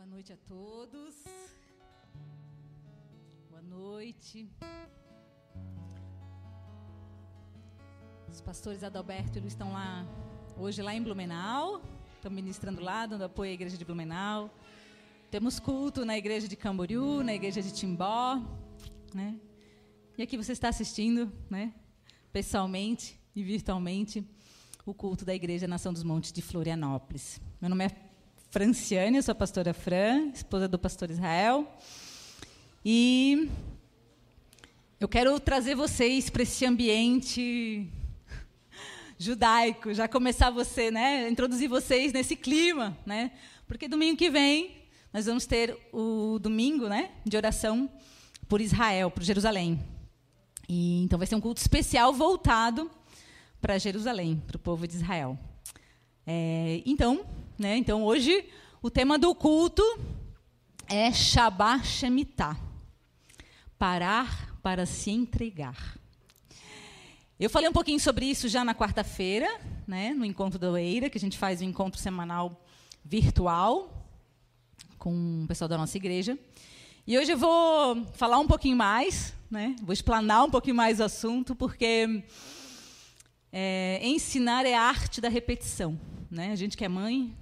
Boa noite a todos. Boa noite. Os pastores Adalberto e Luiz estão lá hoje lá em Blumenau, estão ministrando lá, dando apoio à igreja de Blumenau. Temos culto na igreja de Camboriú, na igreja de Timbó, né? E aqui você está assistindo, né? Pessoalmente e virtualmente o culto da Igreja Nação dos Montes de Florianópolis. Meu nome é Franciane, eu sou a pastora Fran, esposa do pastor Israel. E eu quero trazer vocês para esse ambiente judaico, já começar você, né, introduzir vocês nesse clima, né? Porque domingo que vem nós vamos ter o domingo, né, de oração por Israel, por Jerusalém. E então vai ser um culto especial voltado para Jerusalém, para o povo de Israel. É, então, né, então hoje o tema do culto é Shabbat Shemitah, parar para se entregar. Eu falei um pouquinho sobre isso já na quarta-feira, né, no encontro da Oeira, que a gente faz um encontro semanal virtual com o pessoal da nossa igreja. E hoje eu vou falar um pouquinho mais, né, vou explanar um pouquinho mais o assunto, porque é, ensinar é a arte da repetição. Né? A gente que é mãe,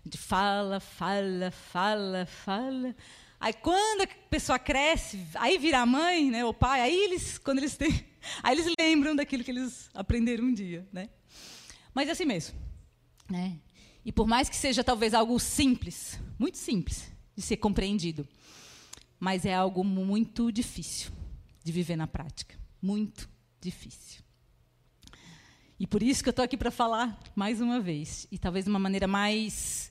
a gente fala, fala, fala, fala. Aí quando a pessoa cresce, aí vira mãe, né, o pai, aí eles, quando eles têm, aí eles lembram daquilo que eles aprenderam um dia, né? Mas é assim mesmo, né? E por mais que seja talvez algo simples, muito simples de ser compreendido, mas é algo muito difícil de viver na prática, muito difícil. E por isso que eu estou aqui para falar mais uma vez, e talvez de uma maneira mais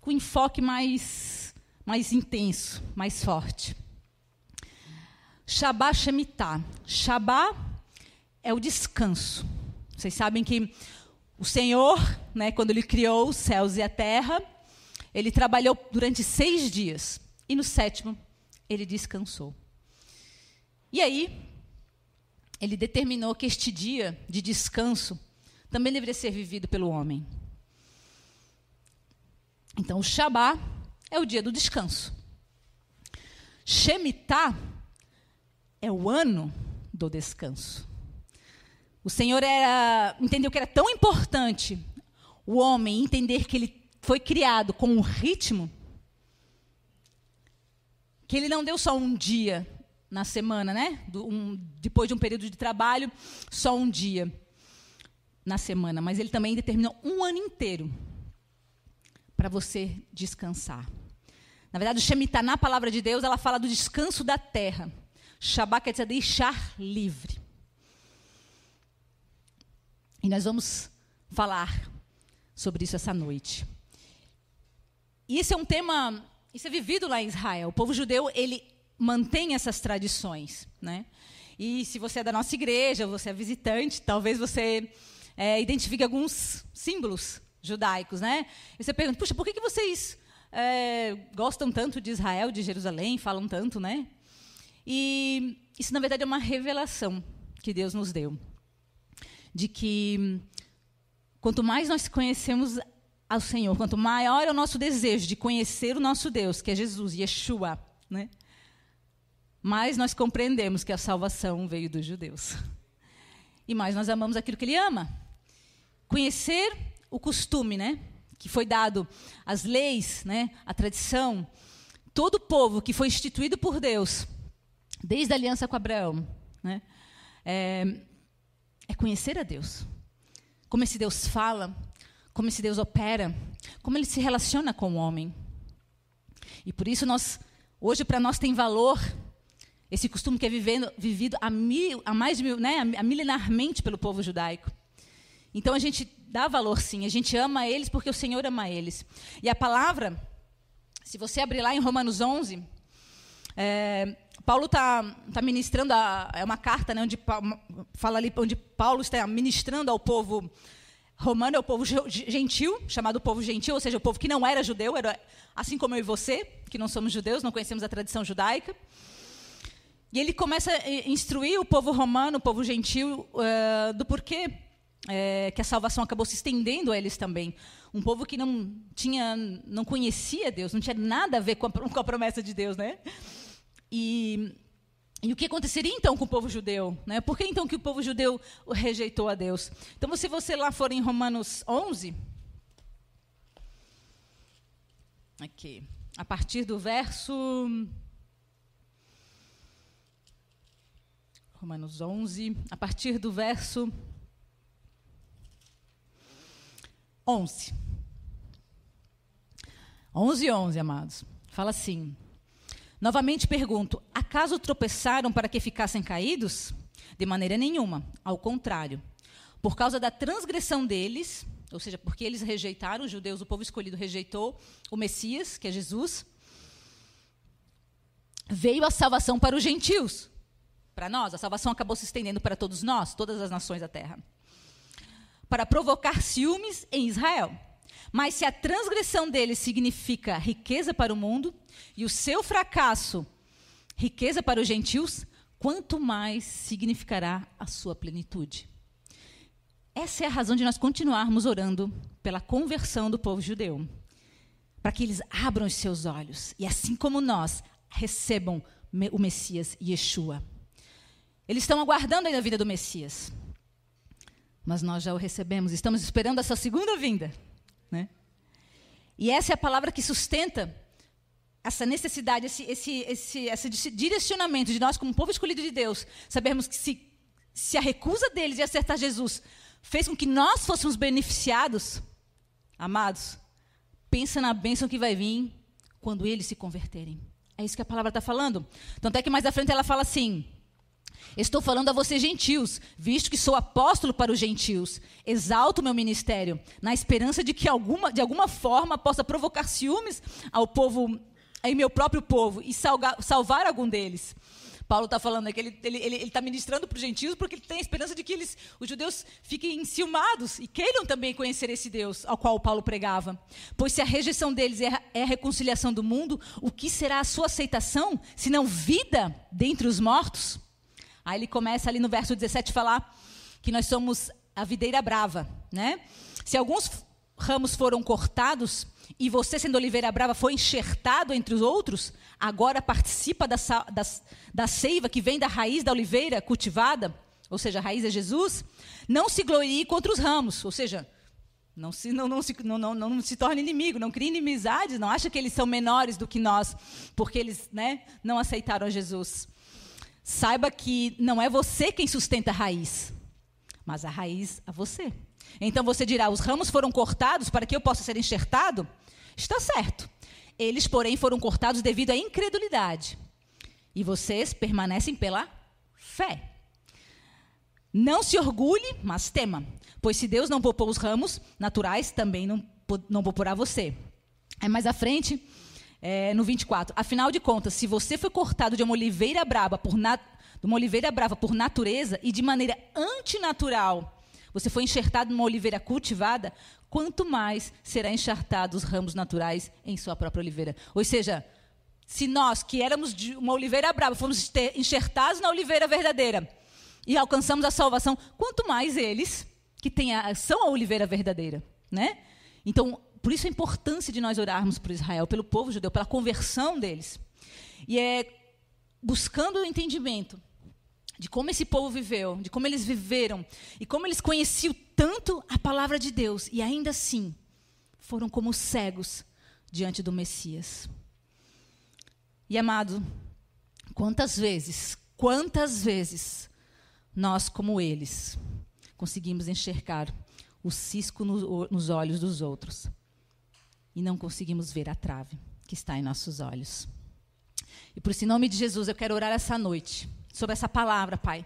com enfoque mais mais intenso, mais forte. Shabá Shemitah. Shabá é o descanso. Vocês sabem que o Senhor, né, quando Ele criou os céus e a terra, Ele trabalhou durante seis dias. E no sétimo, Ele descansou. E aí, Ele determinou que este dia de descanso também deveria ser vivido pelo homem. Então, o Shabá é o dia do descanso. Shemitah é o ano do descanso. O Senhor era, entendeu que era tão importante o homem entender que ele foi criado com um ritmo que ele não deu só um dia na semana, né? Um, depois de um período de trabalho, só um dia na semana, mas ele também determinou um ano inteiro para você descansar. Na verdade, o Shemitah, na palavra de Deus, ela fala do descanso da terra. Shabbat quer dizer deixar livre. E nós vamos falar sobre isso essa noite. E esse é um tema, isso é vivido lá em Israel. O povo judeu, ele mantém essas tradições, né? E se você é da nossa igreja, você é visitante, talvez você é, identifique alguns símbolos judaicos, né? E você pergunta, puxa, por que, que vocês é, gostam tanto de Israel, de Jerusalém, falam tanto, né? E isso, na verdade, é uma revelação que Deus nos deu. De que quanto mais nós conhecemos ao Senhor, quanto maior é o nosso desejo de conhecer o nosso Deus, que é Jesus, Yeshua, né? mais nós compreendemos que a salvação veio dos judeus. E mais nós amamos aquilo que Ele ama. Conhecer o costume, né? Que foi dado, as leis, né? A tradição. Todo povo que foi instituído por Deus, desde a aliança com Abraão, né? É, é conhecer a Deus. Como esse Deus fala, como esse Deus opera, como ele se relaciona com o homem. E por isso nós, hoje para nós tem valor esse costume que é vivendo, vivido há, mil, há mais de mil, né, milenarmente pelo povo judaico. Então a gente dá valor sim, a gente ama eles porque o Senhor ama eles. E a palavra, se você abrir lá em Romanos 11, é, Paulo está tá ministrando, a, é uma carta né, onde fala ali onde Paulo está ministrando ao povo romano, ao povo gentil, chamado povo gentil, ou seja, o povo que não era judeu, era assim como eu e você, que não somos judeus, não conhecemos a tradição judaica. E ele começa a instruir o povo romano, o povo gentil, uh, do porquê é, que a salvação acabou se estendendo a eles também. Um povo que não tinha, não conhecia Deus, não tinha nada a ver com a, com a promessa de Deus, né? E, e o que aconteceria então com o povo judeu? Né? Por que então que o povo judeu rejeitou a Deus? Então, se você lá for em Romanos 11, aqui, a partir do verso Romanos 11, a partir do verso 11. 11, 11, amados. Fala assim. Novamente pergunto: acaso tropeçaram para que ficassem caídos? De maneira nenhuma, ao contrário. Por causa da transgressão deles, ou seja, porque eles rejeitaram, os judeus, o povo escolhido rejeitou o Messias, que é Jesus, veio a salvação para os gentios. Para nós, a salvação acabou se estendendo para todos nós, todas as nações da terra para provocar ciúmes em Israel. Mas se a transgressão dele significa riqueza para o mundo e o seu fracasso riqueza para os gentios, quanto mais significará a sua plenitude. Essa é a razão de nós continuarmos orando pela conversão do povo judeu, para que eles abram os seus olhos e, assim como nós, recebam o Messias Yeshua. Eles estão aguardando ainda a vida do Messias mas nós já o recebemos, estamos esperando essa segunda vinda. Né? E essa é a palavra que sustenta essa necessidade, esse, esse, esse, esse direcionamento de nós, como povo escolhido de Deus, sabermos que se, se a recusa deles de acertar Jesus fez com que nós fôssemos beneficiados, amados, pensa na bênção que vai vir quando eles se converterem. É isso que a palavra está falando. Tanto é que mais à frente ela fala assim: Estou falando a vocês, gentios, visto que sou apóstolo para os gentios. Exalto o meu ministério, na esperança de que alguma, de alguma forma possa provocar ciúmes ao povo, em meu próprio povo, e salgar, salvar algum deles. Paulo está falando é que ele está ministrando para os gentios porque ele tem a esperança de que eles, os judeus fiquem enciumados e queiram também conhecer esse Deus ao qual Paulo pregava. Pois se a rejeição deles é, é a reconciliação do mundo, o que será a sua aceitação, se não vida dentre os mortos? Aí ele começa ali no verso 17 a falar que nós somos a videira brava, né? Se alguns ramos foram cortados e você, sendo oliveira brava, foi enxertado entre os outros, agora participa da, da, da seiva que vem da raiz da oliveira cultivada, ou seja, a raiz é Jesus, não se glorie contra os ramos, ou seja, não se, não, não, se, não, não, não se torne inimigo, não crie inimizades, não acha que eles são menores do que nós, porque eles né, não aceitaram Jesus. Saiba que não é você quem sustenta a raiz, mas a raiz a você. Então você dirá: os ramos foram cortados para que eu possa ser enxertado? Está certo. Eles, porém, foram cortados devido à incredulidade. E vocês permanecem pela fé. Não se orgulhe, mas tema. Pois se Deus não poupou os ramos naturais, também não, não poupará você. Aí mais à frente, é, no 24. Afinal de contas, se você foi cortado de uma oliveira brava por, nat uma oliveira brava por natureza e de maneira antinatural, você foi enxertado numa oliveira cultivada, quanto mais será enxertado os ramos naturais em sua própria oliveira. Ou seja, se nós, que éramos de uma oliveira brava, fomos enxertados na oliveira verdadeira e alcançamos a salvação, quanto mais eles, que têm a, são a oliveira verdadeira. Né? Então, por isso a importância de nós orarmos por Israel, pelo povo judeu, pela conversão deles. E é buscando o entendimento de como esse povo viveu, de como eles viveram e como eles conheciam tanto a palavra de Deus e ainda assim foram como cegos diante do Messias. E amado, quantas vezes, quantas vezes nós, como eles, conseguimos enxergar o cisco no, nos olhos dos outros e não conseguimos ver a trave que está em nossos olhos. E por isso, em nome de Jesus, eu quero orar essa noite sobre essa palavra, Pai.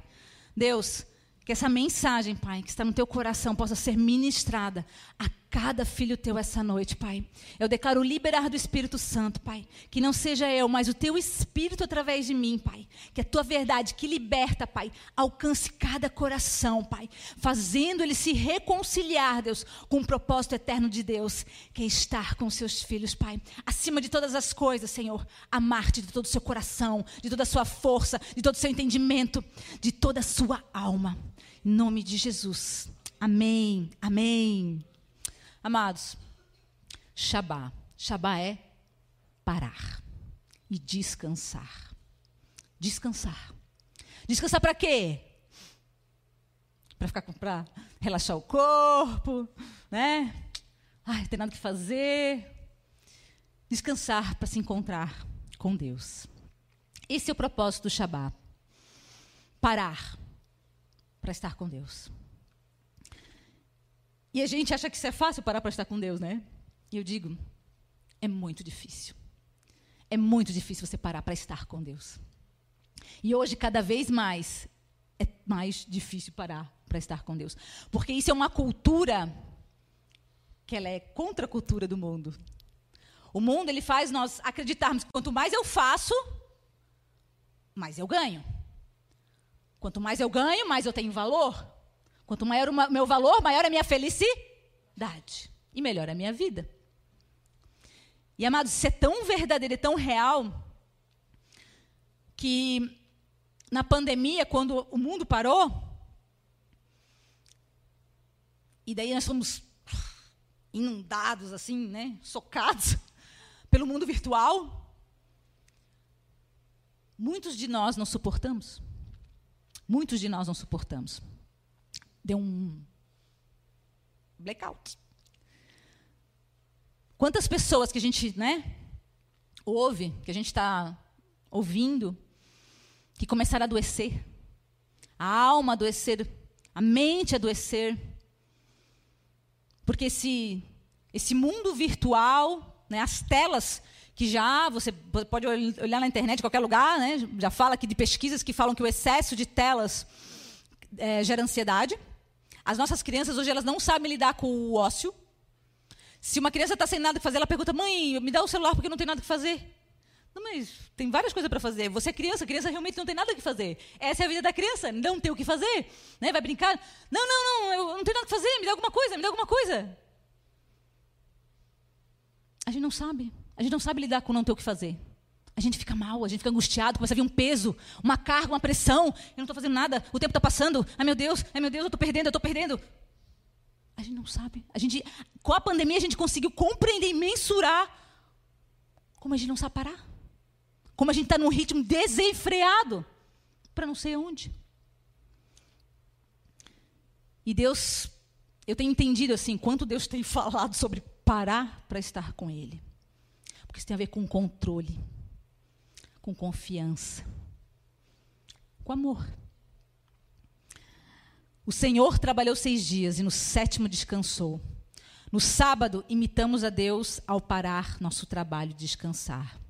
Deus, que essa mensagem, Pai, que está no teu coração, possa ser ministrada a cada filho teu essa noite, Pai. Eu declaro liberar do Espírito Santo, Pai. Que não seja eu, mas o teu Espírito através de mim, Pai. Que a tua verdade que liberta, Pai, alcance cada coração, Pai. Fazendo ele se reconciliar, Deus, com o propósito eterno de Deus, que é estar com seus filhos, Pai. Acima de todas as coisas, Senhor, amar-te de todo o seu coração, de toda a sua força, de todo o seu entendimento, de toda a sua alma. Em nome de Jesus. Amém. Amém. Amados, Shabá. Shabá é parar e descansar. Descansar. Descansar para quê? Para ficar para relaxar o corpo, né? Ai, tem nada que fazer. Descansar para se encontrar com Deus. Esse é o propósito do Shabá. Parar para estar com Deus. E a gente acha que isso é fácil parar para estar com Deus, né? E eu digo, é muito difícil. É muito difícil você parar para estar com Deus. E hoje, cada vez mais, é mais difícil parar para estar com Deus. Porque isso é uma cultura que ela é contra a cultura do mundo. O mundo ele faz nós acreditarmos que quanto mais eu faço, mais eu ganho. Quanto mais eu ganho, mais eu tenho valor. Quanto maior o meu valor, maior a minha felicidade. E melhor a minha vida. E, amados, isso é tão verdadeiro e tão real que na pandemia, quando o mundo parou, e daí nós fomos inundados, assim, né, socados pelo mundo virtual, muitos de nós não suportamos. Muitos de nós não suportamos. Deu um blackout. Quantas pessoas que a gente, né, ouve, que a gente está ouvindo, que começaram a adoecer, a alma adoecer, a mente adoecer, porque esse esse mundo virtual, né, as telas que já você pode olhar na internet em qualquer lugar, né? Já fala aqui de pesquisas que falam que o excesso de telas é, gera ansiedade. As nossas crianças hoje elas não sabem lidar com o ócio. Se uma criança está sem nada que fazer, ela pergunta: "Mãe, me dá o celular porque não tenho nada que fazer". Não, mas tem várias coisas para fazer. Você é criança, criança realmente não tem nada que fazer. Essa é a vida da criança, não tem o que fazer, né? Vai brincar? Não, não, não, eu não tenho nada que fazer. Me dá alguma coisa, me dá alguma coisa. A gente não sabe. A gente não sabe lidar com não ter o que fazer. A gente fica mal, a gente fica angustiado, começa a vir um peso, uma carga, uma pressão. Eu não estou fazendo nada, o tempo está passando. Ai meu Deus, ai meu Deus, eu estou perdendo, eu estou perdendo. A gente não sabe. A gente, com a pandemia, a gente conseguiu compreender e mensurar como a gente não sabe parar. Como a gente está num ritmo desenfreado para não sei onde. E Deus, eu tenho entendido assim, quanto Deus tem falado sobre parar para estar com Ele. Porque isso tem a ver com controle, com confiança, com amor. O Senhor trabalhou seis dias e no sétimo descansou. No sábado, imitamos a Deus ao parar nosso trabalho e descansar.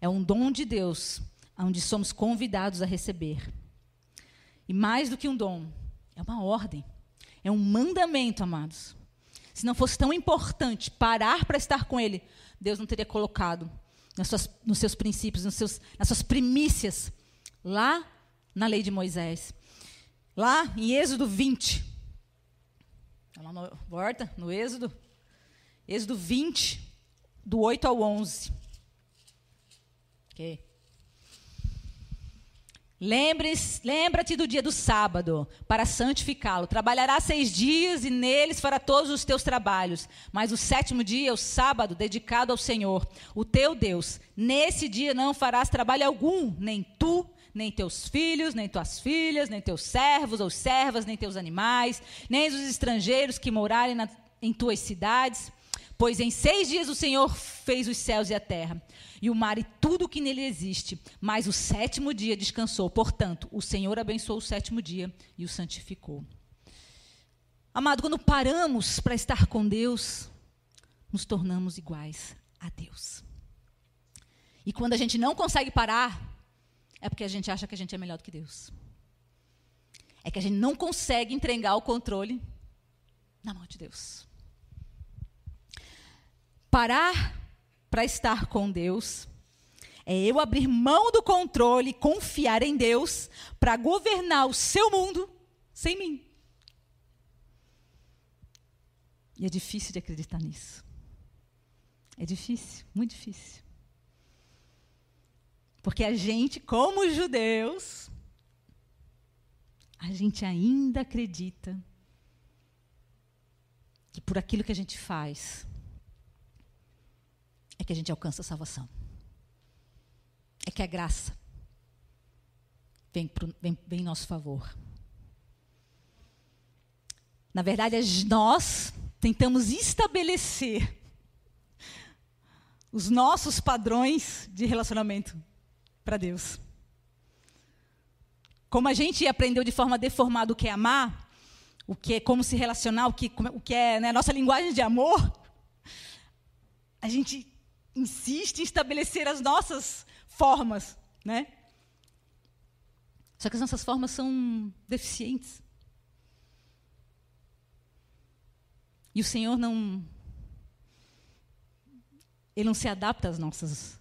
É um dom de Deus, onde somos convidados a receber. E mais do que um dom, é uma ordem, é um mandamento, amados. Se não fosse tão importante parar para estar com Ele, Deus não teria colocado nas suas, nos seus princípios, nos seus, nas suas primícias, lá na lei de Moisés. Lá em Êxodo 20. Lá no, volta, no Êxodo. Êxodo 20, do 8 ao 11. Ok. Lembra-te do dia do sábado, para santificá-lo. Trabalharás seis dias e neles fará todos os teus trabalhos. Mas o sétimo dia é o sábado, dedicado ao Senhor, o teu Deus. Nesse dia não farás trabalho algum, nem tu, nem teus filhos, nem tuas filhas, nem teus servos ou servas, nem teus animais, nem os estrangeiros que morarem na, em tuas cidades. Pois em seis dias o Senhor fez os céus e a terra e o mar e tudo o que nele existe. Mas o sétimo dia descansou. Portanto, o Senhor abençoou o sétimo dia e o santificou. Amado, quando paramos para estar com Deus, nos tornamos iguais a Deus. E quando a gente não consegue parar, é porque a gente acha que a gente é melhor do que Deus. É que a gente não consegue entregar o controle na mão de Deus. Parar para estar com Deus. É eu abrir mão do controle, confiar em Deus para governar o seu mundo sem mim. E é difícil de acreditar nisso. É difícil, muito difícil. Porque a gente, como judeus, a gente ainda acredita que por aquilo que a gente faz é que a gente alcança a salvação. É que a graça vem, pro, vem, vem em nosso favor. Na verdade, nós tentamos estabelecer os nossos padrões de relacionamento para Deus. Como a gente aprendeu de forma deformada o que é amar, o que é como se relacionar, o que, o que é né, nossa linguagem de amor, a gente insiste em estabelecer as nossas formas, né? Só que as nossas formas são deficientes. E o Senhor não ele não se adapta às nossas,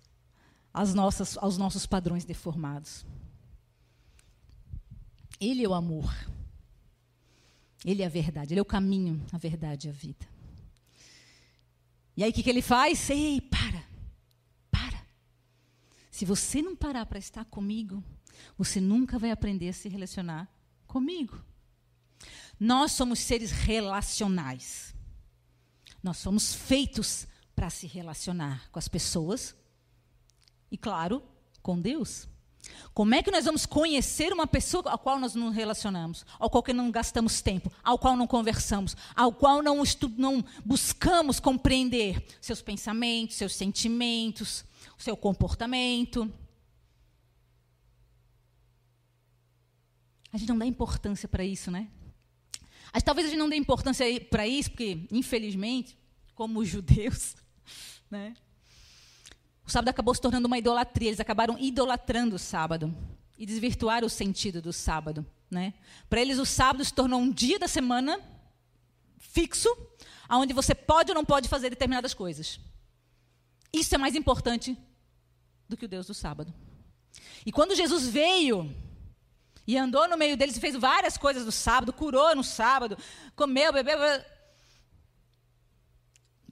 às nossas, aos nossos padrões deformados. Ele é o amor. Ele é a verdade, ele é o caminho, a verdade e a vida. E aí o que, que ele faz? Ei, para, para. Se você não parar para estar comigo, você nunca vai aprender a se relacionar comigo. Nós somos seres relacionais. Nós somos feitos para se relacionar com as pessoas e, claro, com Deus. Como é que nós vamos conhecer uma pessoa a qual nós não relacionamos, ao qual não gastamos tempo, ao qual não conversamos, ao qual não, não buscamos compreender seus pensamentos, seus sentimentos, seu comportamento? A gente não dá importância para isso, né? Mas talvez a gente não dê importância para isso, porque, infelizmente, como judeus, né? O sábado acabou se tornando uma idolatria. Eles acabaram idolatrando o sábado e desvirtuaram o sentido do sábado. Né? Para eles, o sábado se tornou um dia da semana fixo, onde você pode ou não pode fazer determinadas coisas. Isso é mais importante do que o Deus do sábado. E quando Jesus veio e andou no meio deles e fez várias coisas no sábado, curou no sábado, comeu, bebeu,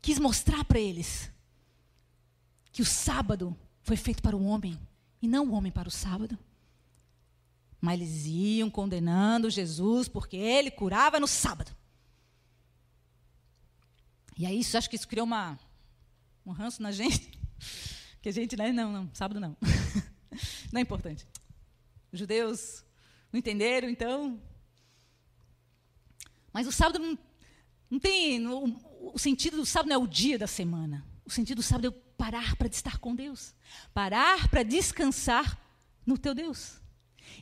quis mostrar para eles que o sábado foi feito para o homem e não o homem para o sábado. Mas eles iam condenando Jesus porque ele curava no sábado. E aí, isso, acho que isso criou uma, um ranço na gente. Que a gente, né? Não, não, sábado não. Não é importante. Os judeus não entenderam, então. Mas o sábado não, não tem. O, o sentido do sábado não é o dia da semana. O sentido do sábado é parar para estar com Deus, parar para descansar no teu Deus,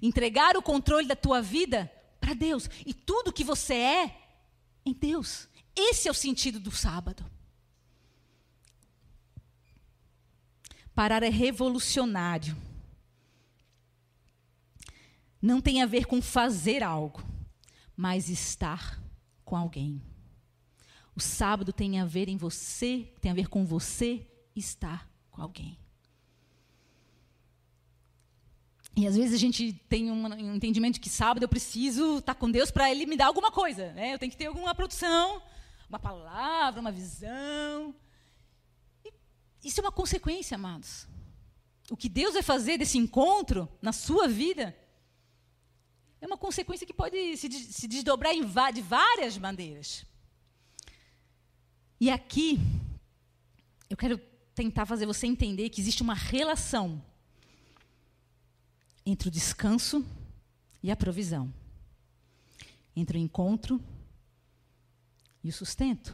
entregar o controle da tua vida para Deus e tudo que você é em Deus. Esse é o sentido do sábado. Parar é revolucionário. Não tem a ver com fazer algo, mas estar com alguém. O sábado tem a ver em você, tem a ver com você estar com alguém. E às vezes a gente tem um entendimento de que sábado eu preciso estar com Deus para Ele me dar alguma coisa. Né? Eu tenho que ter alguma produção, uma palavra, uma visão. E isso é uma consequência, amados. O que Deus vai fazer desse encontro na sua vida é uma consequência que pode se, se desdobrar em, de várias maneiras. E aqui, eu quero tentar fazer você entender que existe uma relação entre o descanso e a provisão, entre o encontro e o sustento.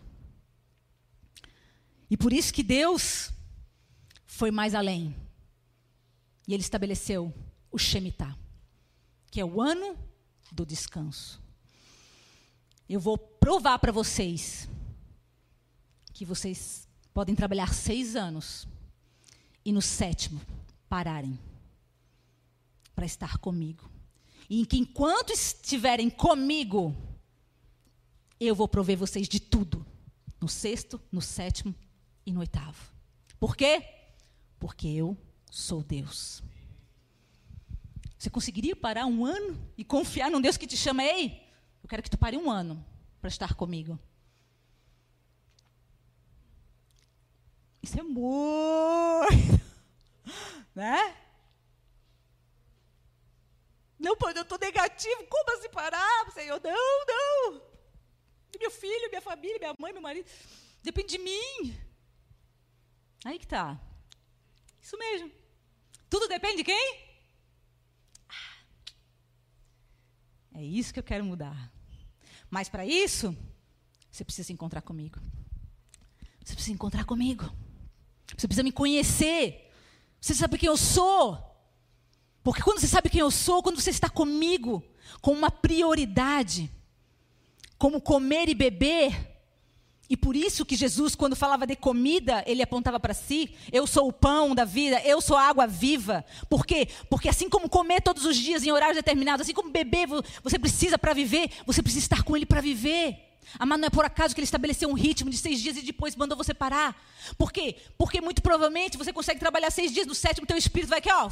E por isso que Deus foi mais além. E ele estabeleceu o Shemitah, que é o ano do descanso. Eu vou provar para vocês que vocês podem trabalhar seis anos e no sétimo pararem para estar comigo. E que enquanto estiverem comigo, eu vou prover vocês de tudo. No sexto, no sétimo e no oitavo. Por quê? Porque eu sou Deus. Você conseguiria parar um ano e confiar num Deus que te chama? Ei, eu quero que tu pare um ano para estar comigo. Isso é muito. Né? Não, eu estou negativo. Como assim parar, Senhor? Não, não. Meu filho, minha família, minha mãe, meu marido. Depende de mim. Aí que tá. Isso mesmo. Tudo depende de quem? Ah. É isso que eu quero mudar. Mas para isso, você precisa se encontrar comigo. Você precisa encontrar comigo. Você precisa me conhecer. Você sabe quem eu sou. Porque quando você sabe quem eu sou, quando você está comigo, com uma prioridade, como comer e beber, e por isso que Jesus, quando falava de comida, ele apontava para si: eu sou o pão da vida, eu sou a água viva. Por quê? Porque assim como comer todos os dias em horários determinados, assim como beber você precisa para viver, você precisa estar com ele para viver. Amado, não é por acaso que ele estabeleceu um ritmo de seis dias e depois mandou você parar. Por quê? Porque muito provavelmente você consegue trabalhar seis dias, no sétimo teu espírito vai aqui, ó.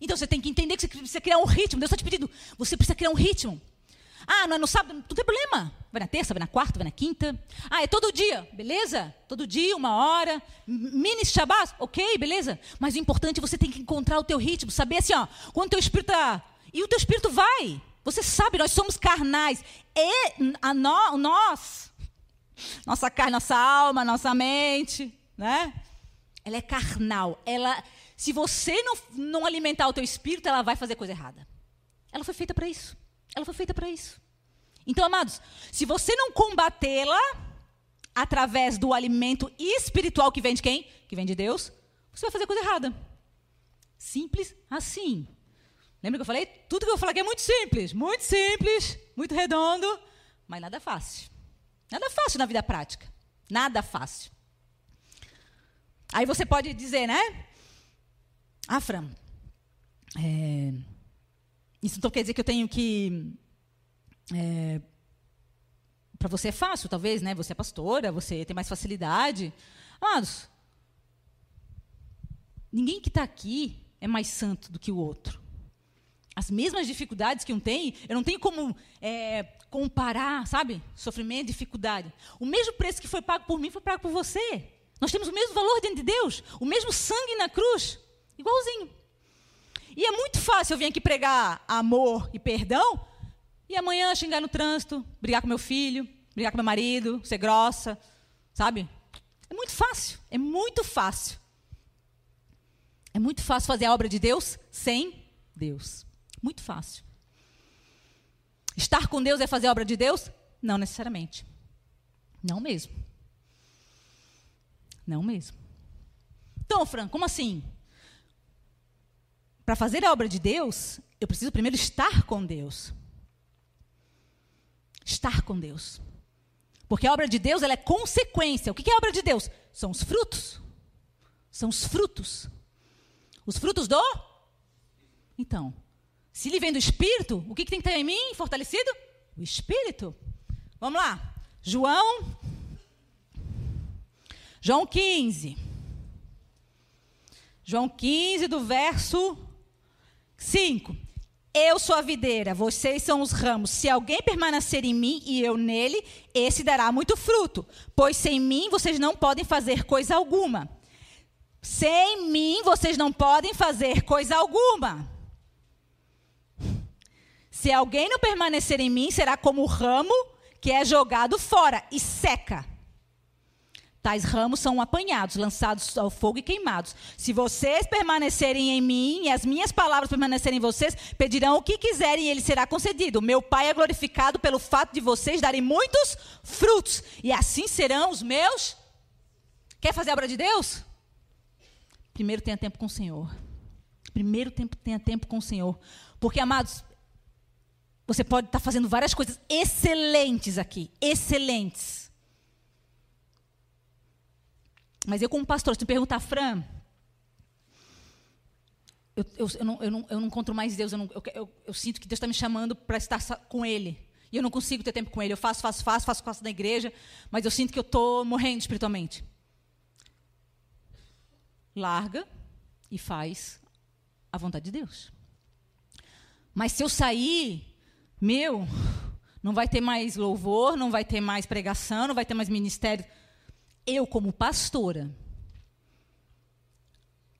Então você tem que entender que você precisa criar um ritmo. Deus está te pedindo, você precisa criar um ritmo. Ah, não é no sábado? Não tem problema. Vai na terça, vai na quarta, vai na quinta. Ah, é todo dia, beleza? Todo dia, uma hora. Mini Shabbat, ok, beleza? Mas o importante é você tem que encontrar o teu ritmo, saber assim, ó, quando o teu espírito está... E o teu espírito vai. Você sabe, nós somos carnais. E a no, nós, nossa carne, nossa alma, nossa mente, né? Ela é carnal. Ela, se você não, não alimentar o teu espírito, ela vai fazer coisa errada. Ela foi feita para isso. Ela foi feita para isso. Então, amados, se você não combatê-la através do alimento espiritual que vem de quem? Que vem de Deus, você vai fazer coisa errada. Simples assim. Lembra que eu falei? Tudo que eu falar aqui é muito simples, muito simples, muito redondo, mas nada fácil. Nada fácil na vida prática. Nada fácil. Aí você pode dizer, né? Ah, Fran, é, isso então quer dizer que eu tenho que. É, para você é fácil, talvez, né? Você é pastora, você tem mais facilidade. Amados, ninguém que está aqui é mais santo do que o outro. As mesmas dificuldades que um tem, eu não tenho como é, comparar, sabe? Sofrimento, dificuldade. O mesmo preço que foi pago por mim foi pago por você. Nós temos o mesmo valor diante de Deus, o mesmo sangue na cruz, igualzinho. E é muito fácil eu vir aqui pregar amor e perdão e amanhã xingar no trânsito, brigar com meu filho, brigar com meu marido, ser grossa, sabe? É muito fácil, é muito fácil. É muito fácil fazer a obra de Deus sem Deus. Muito fácil. Estar com Deus é fazer a obra de Deus? Não necessariamente. Não mesmo. Não mesmo. Então, Fran, como assim? Para fazer a obra de Deus, eu preciso primeiro estar com Deus. Estar com Deus. Porque a obra de Deus ela é consequência. O que é a obra de Deus? São os frutos. São os frutos. Os frutos do? Então, se ele vem do Espírito, o que, que tem que ter em mim fortalecido? O Espírito. Vamos lá. João. João 15. João 15, do verso 5. Eu sou a videira, vocês são os ramos. Se alguém permanecer em mim e eu nele, esse dará muito fruto. Pois sem mim vocês não podem fazer coisa alguma. Sem mim vocês não podem fazer coisa alguma. Se alguém não permanecer em mim, será como o ramo que é jogado fora e seca. Tais ramos são apanhados, lançados ao fogo e queimados. Se vocês permanecerem em mim e as minhas palavras permanecerem em vocês, pedirão o que quiserem e ele será concedido. Meu Pai é glorificado pelo fato de vocês darem muitos frutos. E assim serão os meus. Quer fazer a obra de Deus? Primeiro tenha tempo com o Senhor. Primeiro tenha tempo com o Senhor. Porque, amados, você pode estar fazendo várias coisas excelentes aqui. Excelentes Mas eu, como pastor, se me perguntar, Fran, eu, eu, eu, não, eu, não, eu não encontro mais Deus, eu, não, eu, eu, sinto que Deus está me chamando para estar com Ele. E eu não consigo ter tempo com Ele. Eu faço, faço, faço, faço coisa na igreja, mas eu sinto que eu estou morrendo espiritualmente. Larga e faz a vontade de Deus. Mas se eu sair, meu, não vai ter mais louvor, não vai ter mais pregação, não vai ter mais ministério eu, como pastora,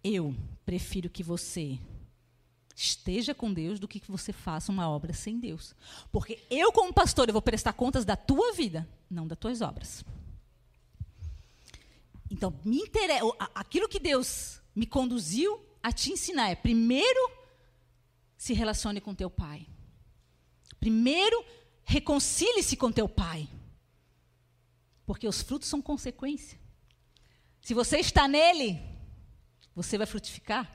eu prefiro que você esteja com Deus do que que você faça uma obra sem Deus. Porque eu, como pastor, eu vou prestar contas da tua vida, não das tuas obras. Então, me interessa, aquilo que Deus me conduziu a te ensinar é, primeiro, se relacione com teu pai. Primeiro, reconcilie-se com teu pai. Porque os frutos são consequência. Se você está nele, você vai frutificar.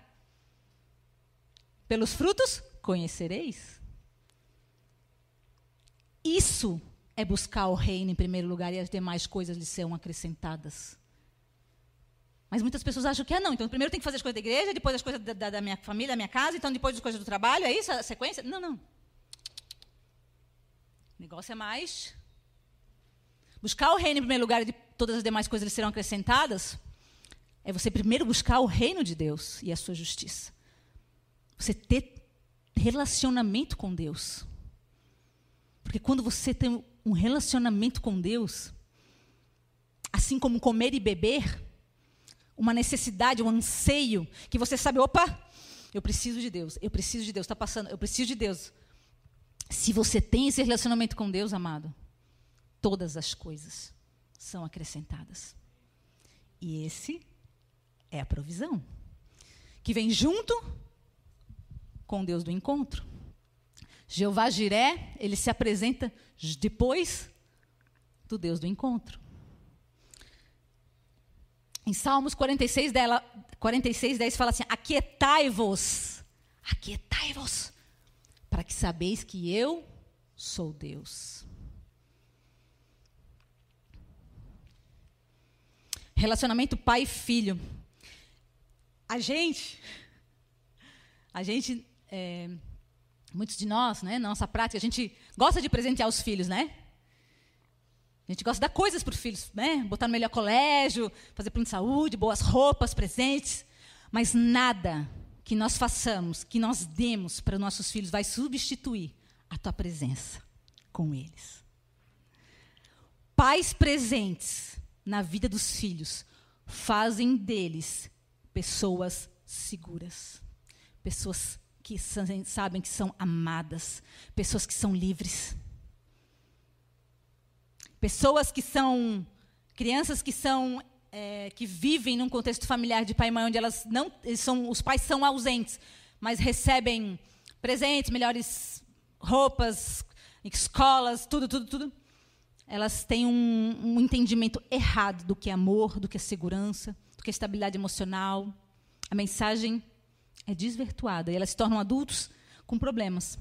Pelos frutos conhecereis. Isso é buscar o reino em primeiro lugar e as demais coisas lhe serão acrescentadas. Mas muitas pessoas acham que é não. Então, primeiro tem que fazer as coisas da igreja, depois as coisas da, da minha família, da minha casa, então depois as coisas do trabalho. É isso a sequência? Não, não. Negócio é mais. Buscar o reino em primeiro lugar e de todas as demais coisas serão acrescentadas. É você primeiro buscar o reino de Deus e a sua justiça. Você ter relacionamento com Deus. Porque quando você tem um relacionamento com Deus, assim como comer e beber, uma necessidade, um anseio, que você sabe, opa, eu preciso de Deus, eu preciso de Deus, está passando, eu preciso de Deus. Se você tem esse relacionamento com Deus, amado, todas as coisas são acrescentadas. E esse é a provisão, que vem junto com Deus do encontro. Jeová Jiré, ele se apresenta depois do Deus do encontro. Em Salmos 46, dela, 46 10 fala assim: Aquietai-vos, aquietai-vos, para que sabeis que eu sou Deus. Relacionamento pai e filho. A gente, a gente, é, muitos de nós, né, na nossa prática, a gente gosta de presentear os filhos, né? A gente gosta de dar coisas para os filhos, né? Botar no melhor colégio, fazer plano de saúde, boas roupas, presentes. Mas nada que nós façamos, que nós demos para nossos filhos, vai substituir a tua presença com eles. Pais presentes na vida dos filhos fazem deles pessoas seguras, pessoas que sabem que são amadas, pessoas que são livres. Pessoas que são crianças que são é, que vivem num contexto familiar de pai e mãe onde elas não são os pais são ausentes, mas recebem presentes, melhores roupas, escolas, tudo, tudo, tudo. Elas têm um, um entendimento errado do que é amor, do que é segurança, do que é estabilidade emocional. A mensagem é desvirtuada e elas se tornam adultos com problemas.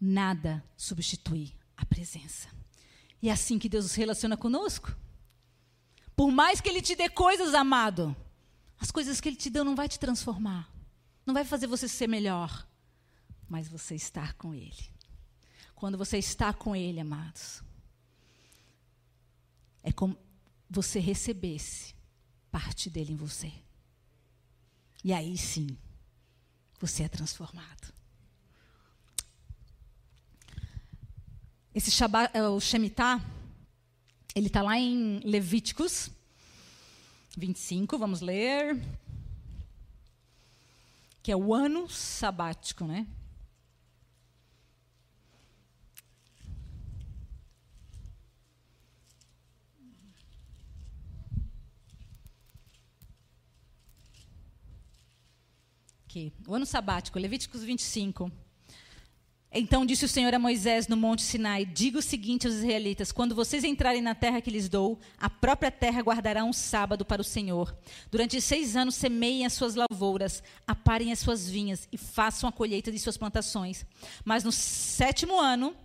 Nada substitui a presença. E é assim que Deus se relaciona conosco. Por mais que Ele te dê coisas, amado, as coisas que Ele te deu não vai te transformar. Não vai fazer você ser melhor. Mas você estar com Ele. Quando você está com Ele, amados, é como você recebesse parte dele em você. E aí sim, você é transformado. Esse Shabbat, é, o Shemitah, ele está lá em Levíticos 25, vamos ler. Que é o ano sabático, né? Aqui, o ano sabático, Levíticos 25. Então disse o Senhor a Moisés no Monte Sinai: Diga o seguinte aos israelitas: quando vocês entrarem na terra que lhes dou, a própria terra guardará um sábado para o Senhor. Durante seis anos semeiem as suas lavouras, aparem as suas vinhas e façam a colheita de suas plantações. Mas no sétimo ano,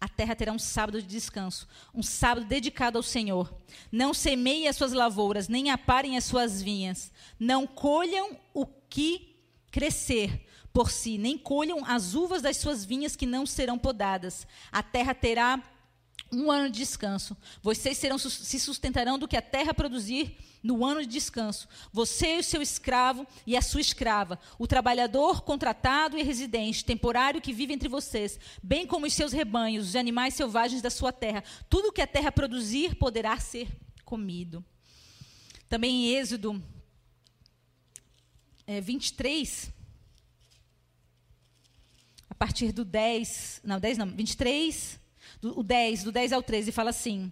a terra terá um sábado de descanso, um sábado dedicado ao Senhor. Não semeiem as suas lavouras, nem aparem as suas vinhas. Não colham o que crescer por si, nem colham as uvas das suas vinhas que não serão podadas. A terra terá um ano de descanso. Vocês serão, se sustentarão do que a terra produzir no ano de descanso. Você e o seu escravo e a sua escrava, o trabalhador contratado e residente, temporário que vive entre vocês, bem como os seus rebanhos, os animais selvagens da sua terra. Tudo que a terra produzir poderá ser comido. Também em Êxodo é, 23, a partir do 10, não, 10 não, 23, do, o 10, do 10 ao 13, fala assim: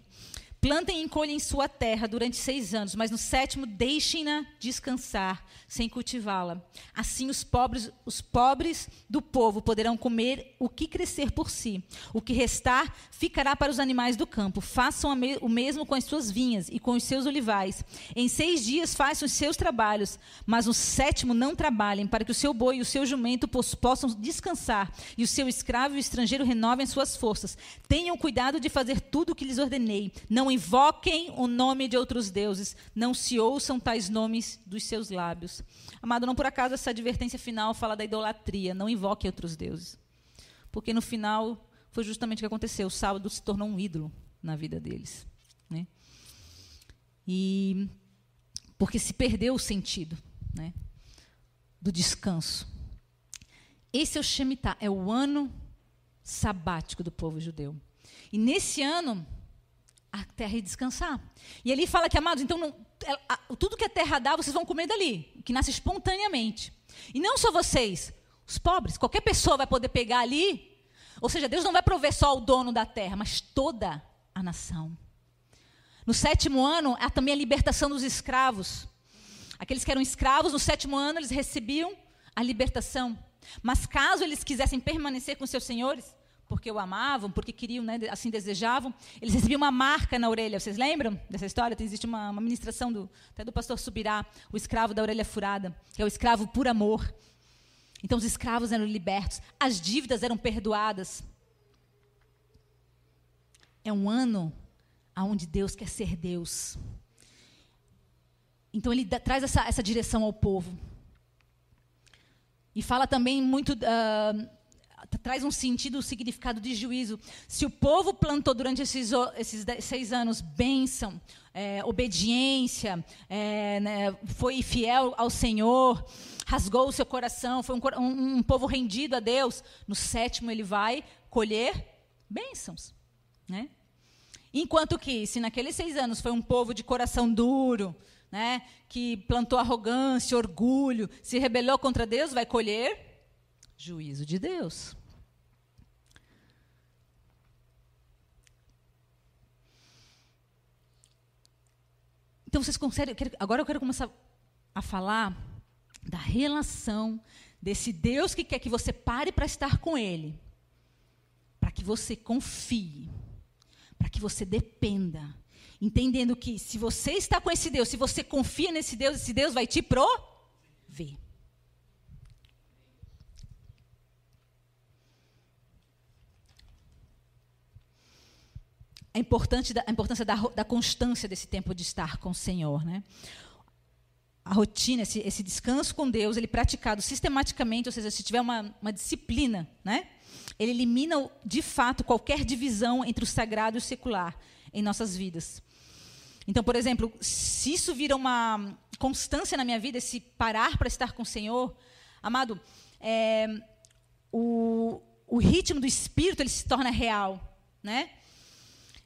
Plantem e colhem sua terra durante seis anos, mas no sétimo deixem-na descansar, sem cultivá-la. Assim os pobres, os pobres do povo poderão comer o que crescer por si. O que restar ficará para os animais do campo. Façam o mesmo com as suas vinhas e com os seus olivais. Em seis dias façam os seus trabalhos, mas no sétimo não trabalhem, para que o seu boi e o seu jumento possam descansar, e o seu escravo e o estrangeiro renovem suas forças. Tenham cuidado de fazer tudo o que lhes ordenei. Não invoquem o nome de outros deuses, não se ouçam tais nomes dos seus lábios. Amado, não por acaso essa advertência final fala da idolatria, não invoquem outros deuses. Porque no final foi justamente o que aconteceu, o sábado se tornou um ídolo na vida deles. Né? E porque se perdeu o sentido né, do descanso. Esse é o Shemitah, é o ano sabático do povo judeu. E nesse ano, a terra ia descansar. E ele fala que, amados, então não, é, tudo que a terra dá, vocês vão comer dali, que nasce espontaneamente. E não só vocês, os pobres, qualquer pessoa vai poder pegar ali. Ou seja, Deus não vai prover só o dono da terra, mas toda a nação. No sétimo ano, há também a libertação dos escravos. Aqueles que eram escravos, no sétimo ano, eles recebiam a libertação. Mas caso eles quisessem permanecer com seus senhores, porque o amavam, porque queriam, né, assim desejavam, eles recebiam uma marca na orelha. Vocês lembram dessa história? Existe uma, uma ministração do, até do pastor Subirá, o escravo da orelha furada, que é o escravo por amor. Então os escravos eram libertos, as dívidas eram perdoadas. É um ano onde Deus quer ser Deus. Então ele traz essa, essa direção ao povo. E fala também muito. Uh, traz um sentido, um significado de juízo. Se o povo plantou durante esses, esses seis anos bênção, é, obediência, é, né, foi fiel ao Senhor, rasgou o seu coração, foi um, um, um, povo rendido a Deus, no sétimo ele vai colher bênçãos. Né? Enquanto que, se naqueles seis anos foi um povo de coração duro, né, que plantou arrogância, orgulho, se rebelou contra Deus, vai colher juízo de Deus. Então vocês conseguem. Agora eu quero começar a falar da relação desse Deus que quer que você pare para estar com Ele, para que você confie, para que você dependa, entendendo que se você está com esse Deus, se você confia nesse Deus, esse Deus vai te prover. A, importante da, a importância da, da, constância desse tempo de estar com o Senhor. Né? A rotina, esse, esse, descanso com Deus, ele praticado sistematicamente, ou seja, se tiver uma, uma disciplina, né? ele elimina, de fato, qualquer divisão entre o sagrado e o secular em nossas vidas. Então, por exemplo, se isso vira uma constância na minha vida, esse parar para estar com o Senhor, amado, é, o, o ritmo do Espírito ele se torna real, né?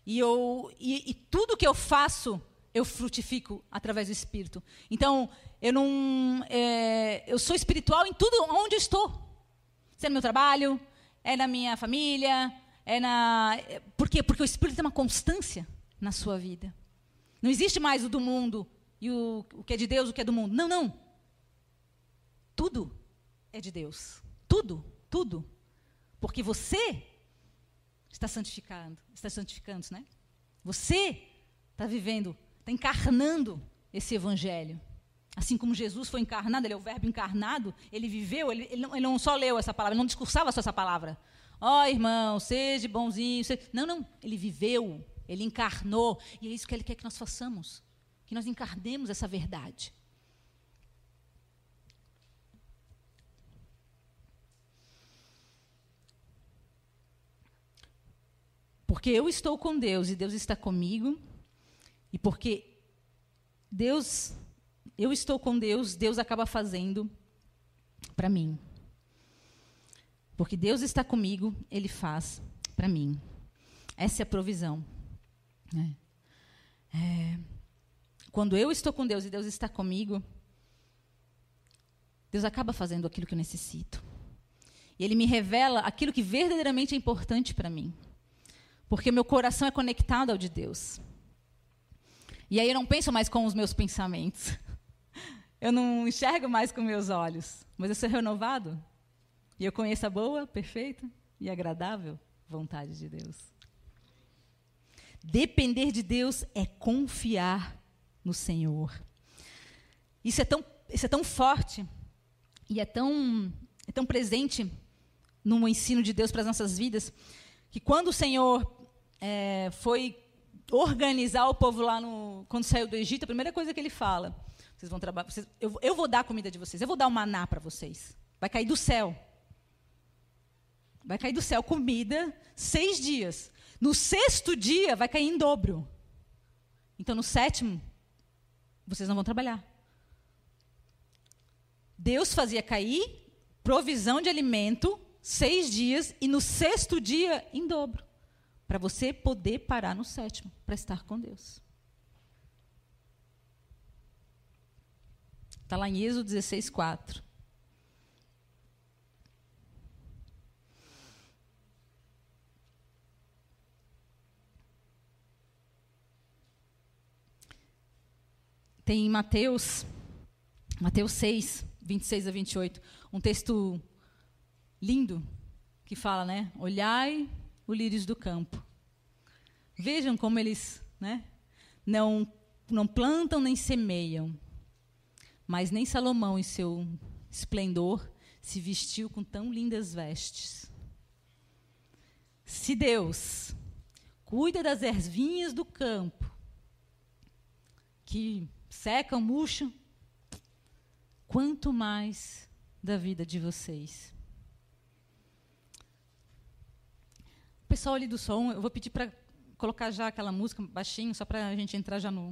E, eu, e, e tudo que eu faço, eu frutifico através do Espírito. Então, eu não. É, eu sou espiritual em tudo onde eu estou. Se é no meu trabalho, é na minha família, é na. Por quê? Porque o Espírito tem uma constância na sua vida. Não existe mais o do mundo e o, o que é de Deus, o que é do mundo. Não, não. Tudo é de Deus. Tudo, tudo. Porque você está santificando, está santificando, né? Você está vivendo, está encarnando esse evangelho. Assim como Jesus foi encarnado, ele é o verbo encarnado, ele viveu, ele, ele, não, ele não, só leu essa palavra, ele não discursava só essa palavra. Ó oh, irmão, seja bonzinho. Seja... Não, não, ele viveu, ele encarnou. E é isso que ele quer que nós façamos. Que nós encarnemos essa verdade. Porque eu estou com Deus e Deus está comigo, e porque Deus, eu estou com Deus, Deus acaba fazendo para mim. Porque Deus está comigo, Ele faz para mim. Essa é a provisão. Né? É, quando eu estou com Deus e Deus está comigo, Deus acaba fazendo aquilo que eu necessito. E Ele me revela aquilo que verdadeiramente é importante para mim. Porque meu coração é conectado ao de Deus. E aí eu não penso mais com os meus pensamentos. Eu não enxergo mais com meus olhos. Mas eu sou renovado. E eu conheço a boa, perfeita e agradável vontade de Deus. Depender de Deus é confiar no Senhor. Isso é tão, isso é tão forte e é tão, é tão presente no ensino de Deus para as nossas vidas, que quando o Senhor é, foi organizar o povo lá no, quando saiu do Egito, a primeira coisa que ele fala, vocês vão trabalhar, vocês, eu, eu vou dar a comida de vocês, eu vou dar o maná para vocês, vai cair do céu, vai cair do céu comida seis dias, no sexto dia vai cair em dobro, então no sétimo vocês não vão trabalhar. Deus fazia cair provisão de alimento seis dias e no sexto dia em dobro. Para você poder parar no sétimo, para estar com Deus. Está lá em Êxodo 16, 4. Tem em Mateus, Mateus 6, 26 a 28, um texto lindo que fala, né? Olhai o lírios do campo. Vejam como eles, né? Não não plantam nem semeiam, mas nem Salomão em seu esplendor se vestiu com tão lindas vestes. Se Deus cuida das ervinhas do campo, que secam, murcham, quanto mais da vida de vocês. Pessoal ali do som, eu vou pedir para colocar já aquela música baixinho, só para a gente entrar já no.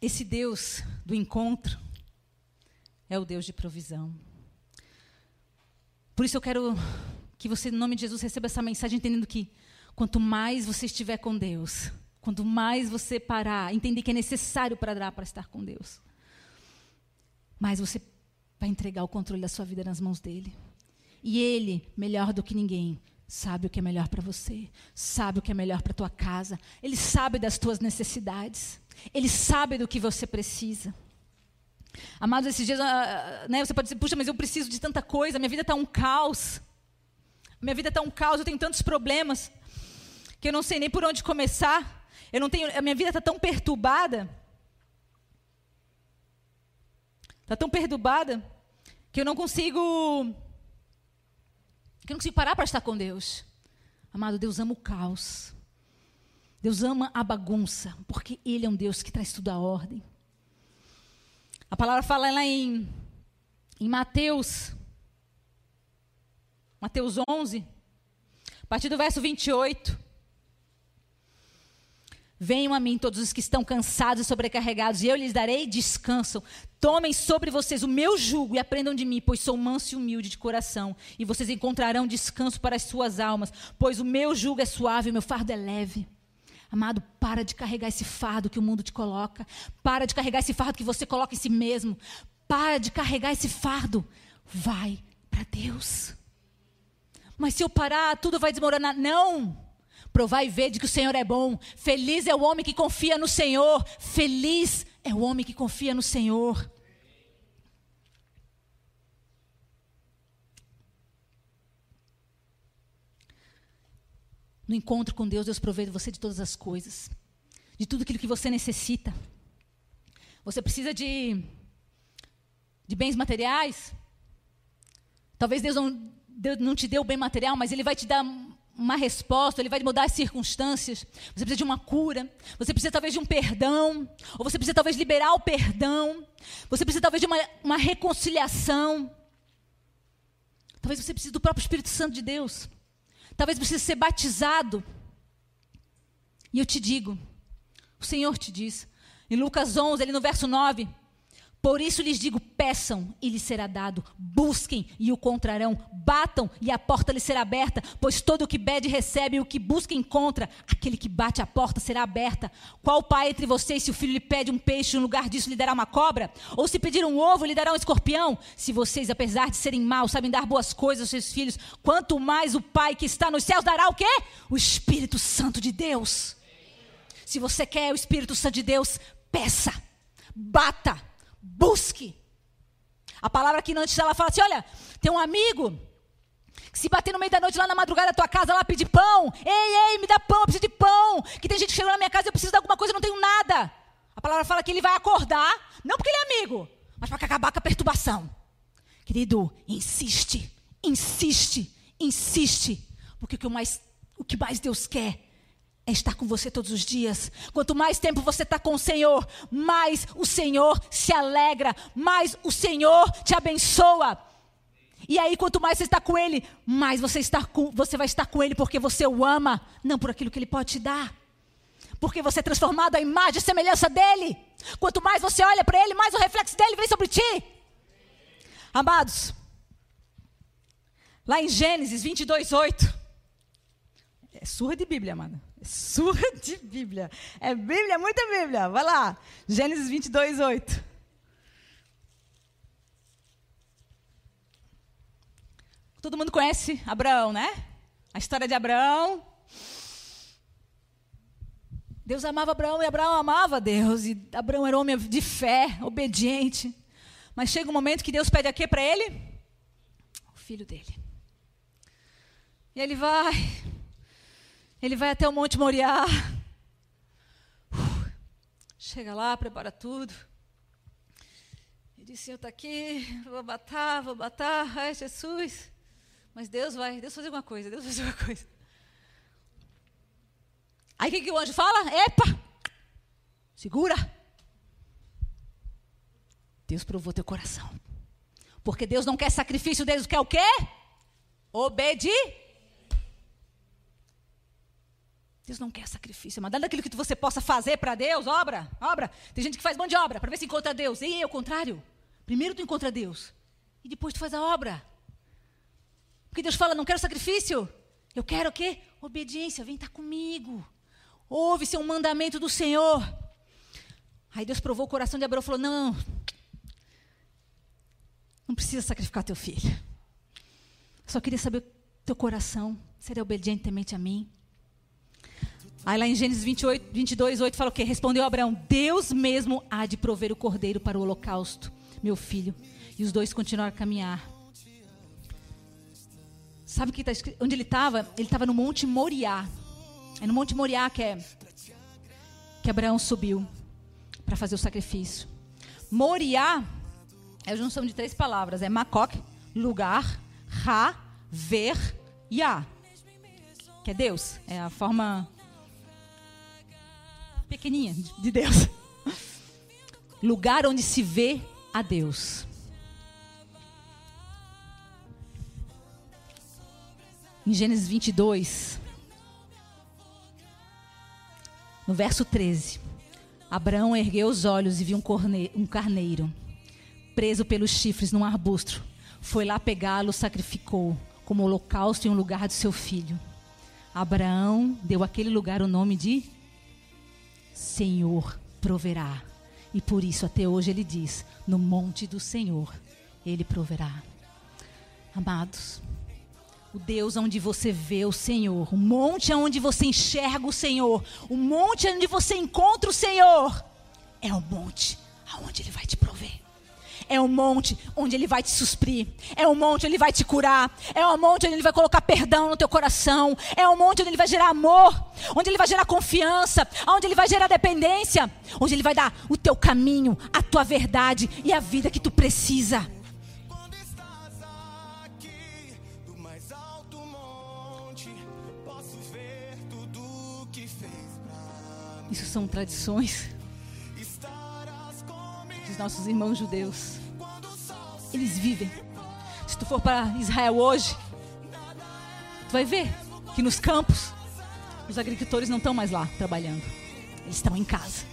Esse Deus do encontro é o Deus de provisão. Por isso eu quero que você, em nome de Jesus, receba essa mensagem entendendo que quanto mais você estiver com Deus, quanto mais você parar, entender que é necessário parar para estar com Deus, mais você vai entregar o controle da sua vida nas mãos dele. E ele, melhor do que ninguém, sabe o que é melhor para você, sabe o que é melhor para tua casa, ele sabe das tuas necessidades, ele sabe do que você precisa. Amados, esses dias, uh, né, você pode dizer, puxa, mas eu preciso de tanta coisa, minha vida está um caos. Minha vida está um caos, eu tenho tantos problemas que eu não sei nem por onde começar. Eu não tenho, a minha vida está tão perturbada. Está tão perturbada que eu não consigo. que eu não consigo parar para estar com Deus. Amado, Deus ama o caos. Deus ama a bagunça, porque Ele é um Deus que traz tudo à ordem. A palavra fala lá em, em Mateus, Mateus 11, a partir do verso 28. Venham a mim todos os que estão cansados e sobrecarregados, e eu lhes darei descanso. Tomem sobre vocês o meu jugo e aprendam de mim, pois sou manso e humilde de coração, e vocês encontrarão descanso para as suas almas, pois o meu jugo é suave e o meu fardo é leve. Amado, para de carregar esse fardo que o mundo te coloca. Para de carregar esse fardo que você coloca em si mesmo. Para de carregar esse fardo. Vai para Deus. Mas se eu parar, tudo vai desmoronar. Não! Provar e ver de que o Senhor é bom. Feliz é o homem que confia no Senhor. Feliz é o homem que confia no Senhor. No encontro com Deus, Deus provê você de todas as coisas, de tudo aquilo que você necessita. Você precisa de, de bens materiais? Talvez Deus não, Deus não te dê o bem material, mas Ele vai te dar uma resposta, ele vai mudar as circunstâncias. Você precisa de uma cura, você precisa talvez de um perdão, ou você precisa talvez liberar o perdão, você precisa talvez de uma, uma reconciliação. Talvez você precise do próprio Espírito Santo de Deus. Talvez precise ser batizado. E eu te digo, o Senhor te diz, em Lucas 11, ali no verso 9, Por isso lhes digo: peçam e lhes será dado, busquem e o encontrarão, batam e a porta lhes será aberta, pois todo o que pede recebe e o que busca encontra, aquele que bate a porta será aberta. Qual pai entre vocês, se o filho lhe pede um peixe, no lugar disso lhe dará uma cobra? Ou se pedir um ovo, lhe dará um escorpião? Se vocês, apesar de serem maus, sabem dar boas coisas aos seus filhos, quanto mais o Pai que está nos céus dará o quê? O Espírito Santo de Deus. Se você quer o Espírito Santo de Deus, peça, bata busque. A palavra aqui antes ela fala assim: olha, tem um amigo que se bater no meio da noite lá na madrugada da tua casa, lá pedir pão. Ei, ei, me dá pão, eu preciso de pão. Que tem gente que chegou na minha casa eu preciso de alguma coisa, eu não tenho nada. A palavra fala que ele vai acordar, não porque ele é amigo, mas para acabar com a perturbação. Querido, insiste, insiste, insiste. Porque o que mais, o que mais Deus quer é estar com você todos os dias. Quanto mais tempo você está com o Senhor, mais o Senhor se alegra, mais o Senhor te abençoa. E aí, quanto mais você está com Ele, mais você, está com, você vai estar com Ele porque você o ama, não por aquilo que Ele pode te dar. Porque você é transformado à imagem e semelhança dEle. Quanto mais você olha para Ele, mais o reflexo dEle vem sobre ti. Amados, lá em Gênesis 22, 8. É surra de Bíblia, amada. Surra de Bíblia. É Bíblia, é muita Bíblia. Vai lá. Gênesis 22, 8. Todo mundo conhece Abraão, né? A história de Abraão. Deus amava Abraão e Abraão amava Deus. E Abraão era homem de fé, obediente. Mas chega um momento que Deus pede a quê para ele? O filho dele. E ele vai, ele vai até o Monte Moriá. chega lá, prepara tudo. E diz: Senhor, está aqui, vou matar, vou matar. Ai, Jesus. Mas Deus vai, Deus fazer alguma coisa, Deus fazer alguma coisa. Aí o que, que o anjo fala? Epa! Segura! Deus provou teu coração. Porque Deus não quer sacrifício, Deus quer o quê? Obedir. Deus não quer sacrifício, mas daquilo que você possa fazer para Deus, obra, obra. Tem gente que faz mão de obra para ver se encontra Deus. E é o contrário. Primeiro tu encontra Deus e depois tu faz a obra. Porque Deus fala, não quero sacrifício. Eu quero o quê? Obediência, vem estar tá comigo. Ouve ser um mandamento do Senhor. Aí Deus provou o coração de Abraão e falou: Não, não precisa sacrificar teu filho. Só queria saber teu coração. Seria obediente temente a mim. Aí lá em Gênesis 28, 22, 8 fala o quê? Respondeu Abraão: Deus mesmo há de prover o cordeiro para o holocausto, meu filho. E os dois continuaram a caminhar. Sabe que tá escrito, onde ele estava? Ele estava no Monte Moriá. É no Monte Moriá que é que Abraão subiu para fazer o sacrifício. Moriá é a junção de três palavras: é Macoc, lugar, Ra, ver, Yah. Que é Deus. É a forma pequenininha de Deus. Lugar onde se vê a Deus. Em Gênesis 22, no verso 13, Abraão ergueu os olhos e viu um, carneiro preso pelos chifres num arbusto. Foi lá pegá-lo, sacrificou como holocausto em um lugar do seu filho. Abraão deu àquele lugar o nome de Senhor proverá. E por isso até hoje ele diz: no monte do Senhor ele proverá. Amados, o Deus onde você vê o Senhor, o monte onde você enxerga o Senhor, o monte onde você encontra o Senhor, é o monte aonde ele vai te prover. É um monte onde Ele vai te susprir. É um monte onde Ele vai te curar. É um monte onde Ele vai colocar perdão no teu coração. É um monte onde Ele vai gerar amor. Onde Ele vai gerar confiança. Onde Ele vai gerar dependência. Onde Ele vai dar o teu caminho, a tua verdade e a vida que tu precisa. Isso são tradições dos nossos irmãos judeus. Eles vivem. Se tu for para Israel hoje, tu vai ver que nos campos os agricultores não estão mais lá trabalhando. Eles estão em casa.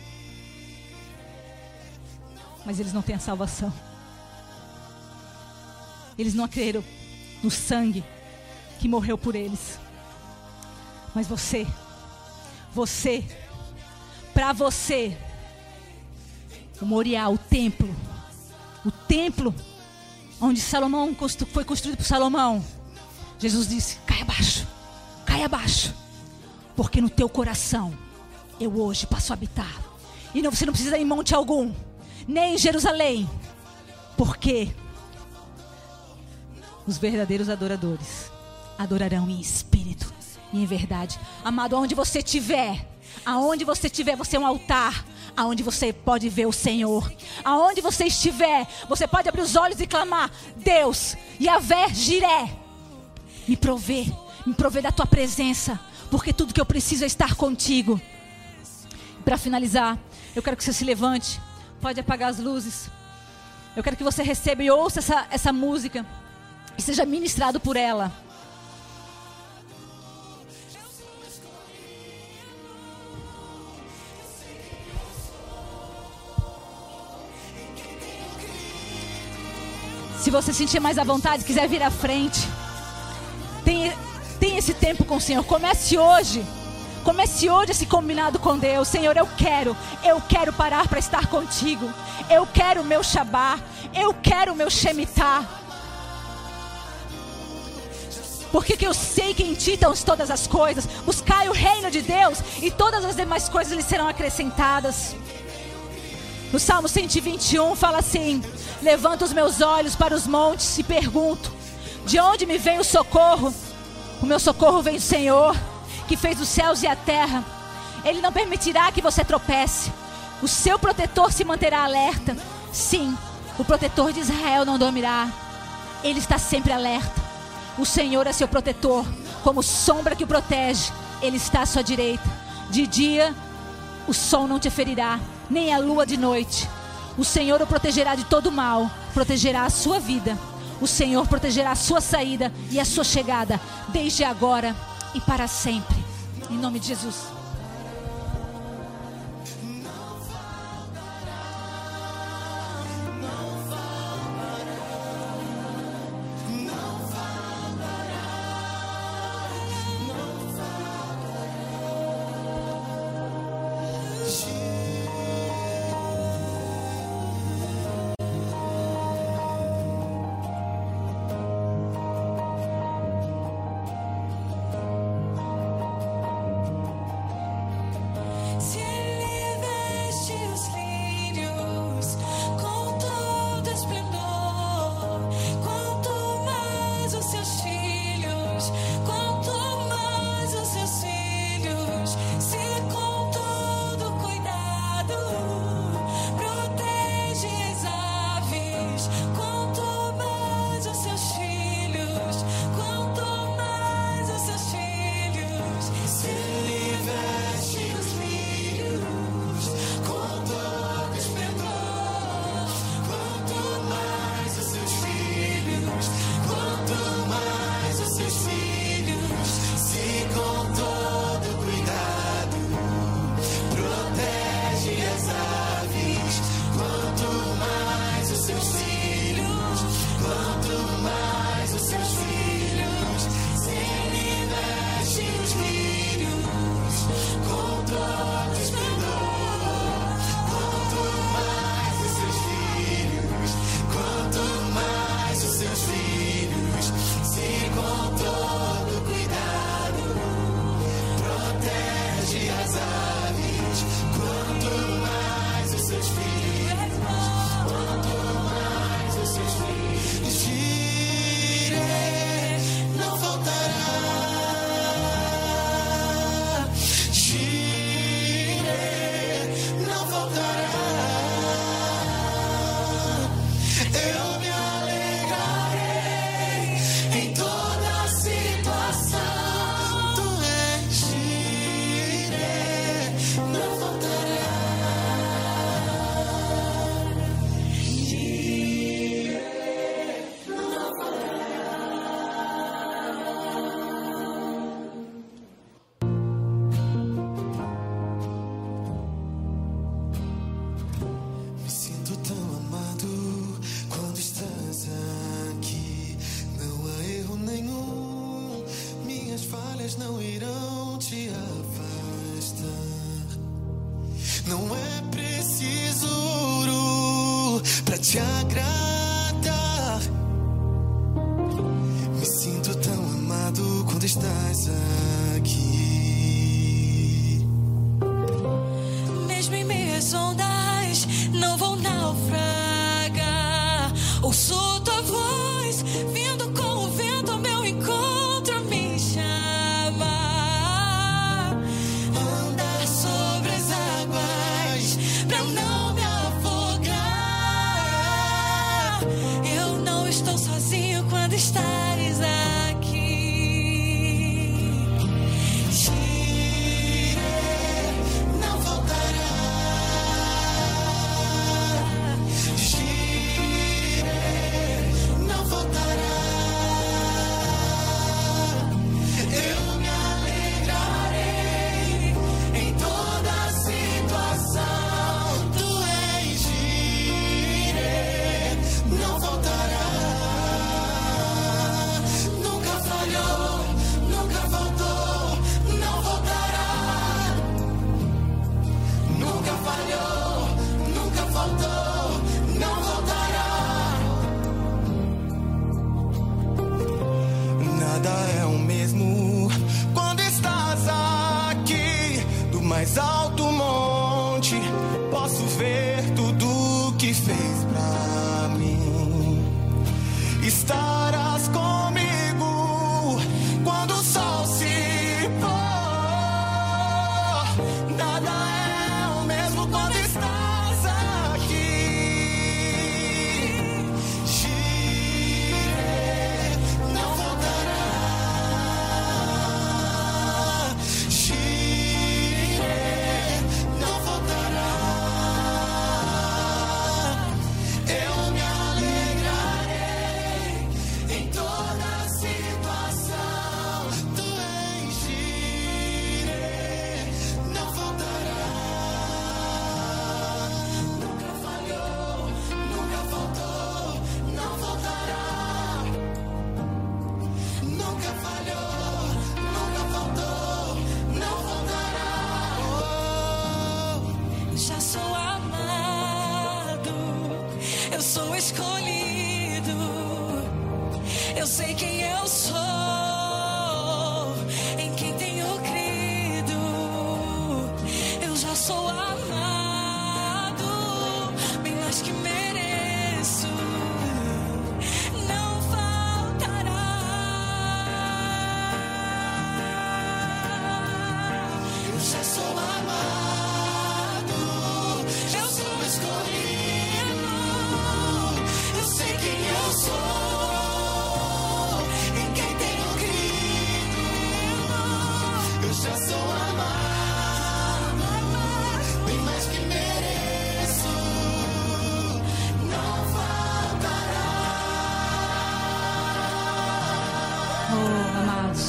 mas eles não têm a salvação. Eles não creram no sangue que morreu por eles. Mas você, você, para você, o Moriá, o templo, o templo onde Salomão foi construído por Salomão, Jesus disse: cai abaixo, cai abaixo, porque no teu coração eu hoje passo a habitar. E não, você não precisa ir em monte algum, nem em Jerusalém, porque os verdadeiros adoradores adorarão em espírito e em verdade. Amado, aonde você estiver, aonde você estiver, você é um altar. Aonde você pode ver o Senhor, aonde você estiver, você pode abrir os olhos e clamar: Deus, Yahvé, Jiré, me prover, me prover da tua presença, porque tudo que eu preciso é estar contigo. Para finalizar, eu quero que você se levante, pode apagar as luzes. Eu quero que você receba e ouça essa, essa música e seja ministrado por ela. Você sentir mais à vontade, quiser vir à frente, tem, tem esse tempo com o Senhor. Comece hoje. Comece hoje esse combinado com Deus. Senhor, eu quero, eu quero parar para estar contigo. Eu quero o meu Shabá. Eu quero o meu Shemitah. Porque que eu sei que em ti estão todas as coisas. Buscai o reino de Deus e todas as demais coisas lhe serão acrescentadas. No Salmo 121 fala assim: Levanto os meus olhos para os montes e pergunto: De onde me vem o socorro? O meu socorro vem do Senhor, que fez os céus e a terra. Ele não permitirá que você tropece. O seu protetor se manterá alerta. Sim, o protetor de Israel não dormirá. Ele está sempre alerta. O Senhor é seu protetor, como sombra que o protege. Ele está à sua direita. De dia, o sol não te ferirá, nem a lua de noite. O Senhor o protegerá de todo mal, protegerá a sua vida. O Senhor protegerá a sua saída e a sua chegada, desde agora e para sempre. Em nome de Jesus. se. Do mais Eu já sou amado, bem mais que mereço. Não faltará. Oh, amados,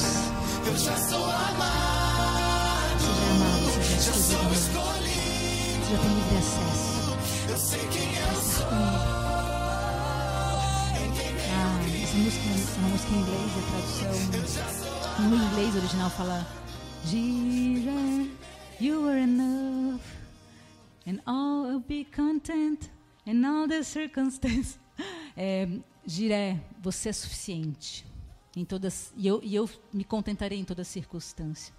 Eu já sou amado, seja amado, seja já sou escolhido. já tem livre acesso. Eu sei quem eu sou. Ah, essa música é uma música em inglês, a tradução. No inglês original fala Jesus, you are enough, and all will be content in all the circumstances. É, Jiré, você é suficiente em todas e eu, e eu me contentarei em toda circunstância.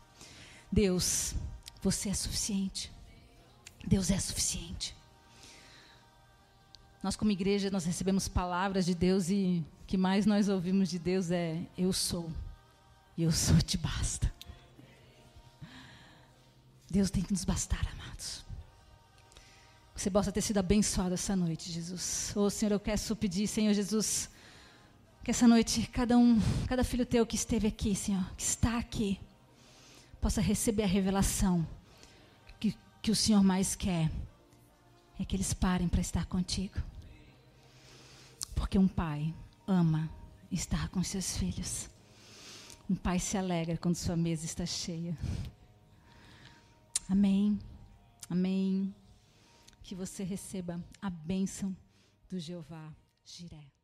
Deus, você é suficiente. Deus é suficiente. Nós como igreja nós recebemos palavras de Deus e o que mais nós ouvimos de Deus é eu sou. Eu sou te basta. Deus tem que nos bastar, amados. Que você possa ter sido abençoado essa noite, Jesus. Ô Senhor, eu quero pedir, Senhor Jesus, que essa noite cada um, cada filho teu que esteve aqui, Senhor, que está aqui, possa receber a revelação que, que o Senhor mais quer é que eles parem para estar contigo. Porque um pai ama estar com seus filhos. Um pai se alegra quando sua mesa está cheia. Amém. Amém. Que você receba a bênção do Jeová Jiré.